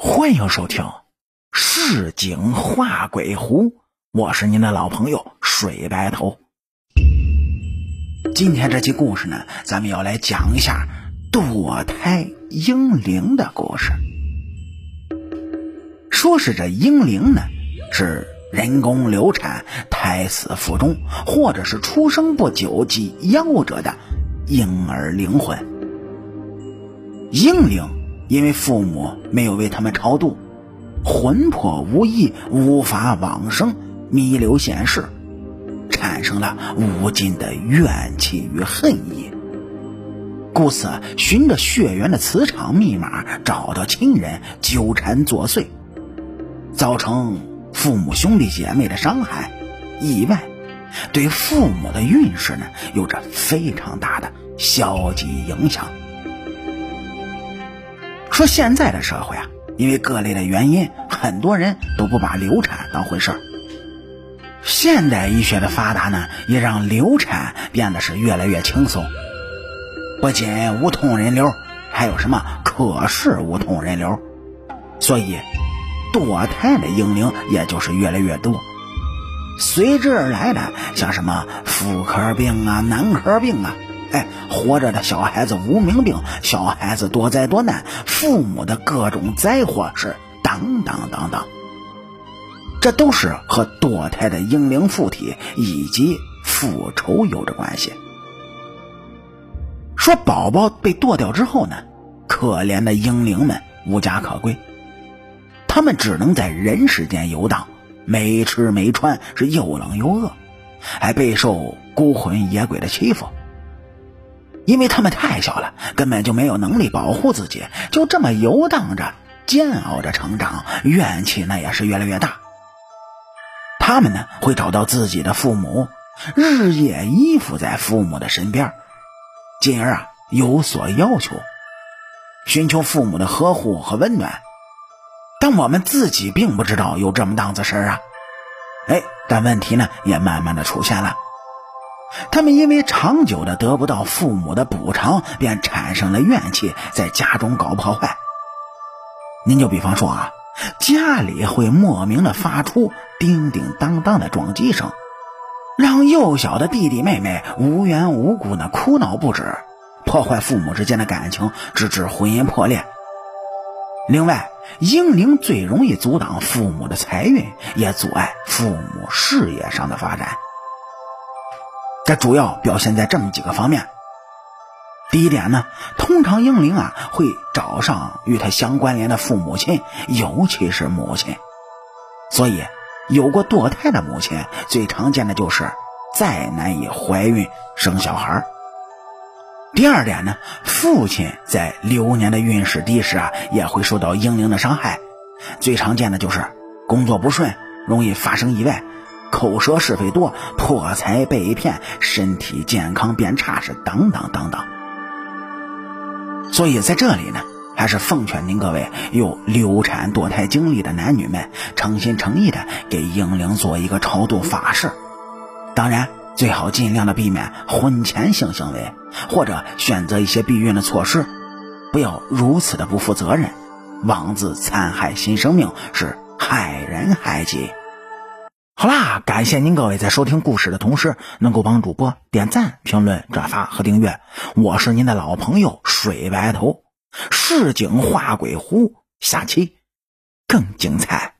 欢迎收听《市井画鬼狐》，我是您的老朋友水白头。今天这期故事呢，咱们要来讲一下堕胎婴灵的故事。说是这婴灵呢，是人工流产、胎死腹中，或者是出生不久即夭折的婴儿灵魂。婴灵。因为父母没有为他们超度，魂魄无意，无法往生，弥留现世，产生了无尽的怨气与恨意。故此，循着血缘的磁场密码找到亲人，纠缠作祟，造成父母兄弟姐妹的伤害、意外，对父母的运势呢有着非常大的消极影响。说现在的社会啊，因为各类的原因，很多人都不把流产当回事儿。现代医学的发达呢，也让流产变得是越来越轻松。不仅无痛人流，还有什么可视无痛人流，所以堕胎的婴灵也就是越来越多。随之而来的，像什么妇科病啊、男科病啊。哎，活着的小孩子无名病，小孩子多灾多难，父母的各种灾祸是当当当当，这都是和堕胎的婴灵附体以及复仇有着关系。说宝宝被堕掉之后呢，可怜的婴灵们无家可归，他们只能在人世间游荡，没吃没穿，是又冷又饿，还备受孤魂野鬼的欺负。因为他们太小了，根本就没有能力保护自己，就这么游荡着、煎熬着成长，怨气那也是越来越大。他们呢会找到自己的父母，日夜依附在父母的身边，进而啊有所要求，寻求父母的呵护和温暖。但我们自己并不知道有这么档子事儿啊，哎，但问题呢也慢慢的出现了。他们因为长久的得不到父母的补偿，便产生了怨气，在家中搞破坏。您就比方说啊，家里会莫名的发出叮叮当当的撞击声，让幼小的弟弟妹妹无缘无故的哭闹不止，破坏父母之间的感情，直至婚姻破裂。另外，婴灵最容易阻挡父母的财运，也阻碍父母事业上的发展。这主要表现在这么几个方面。第一点呢，通常婴灵啊会找上与他相关联的父母亲，尤其是母亲。所以，有过堕胎的母亲，最常见的就是再难以怀孕生小孩。第二点呢，父亲在流年的运势低时啊，也会受到婴灵的伤害。最常见的就是工作不顺，容易发生意外。口舌是非多，破财被骗，身体健康变差，是等等等等。所以在这里呢，还是奉劝您各位有流产堕胎经历的男女们，诚心诚意的给婴灵做一个超度法事。当然，最好尽量的避免婚前性行为，或者选择一些避孕的措施，不要如此的不负责任，妄自残害新生命，是害人害己。好啦，感谢您各位在收听故事的同时，能够帮主播点赞、评论、转发和订阅。我是您的老朋友水白头，市井画鬼狐，下期更精彩。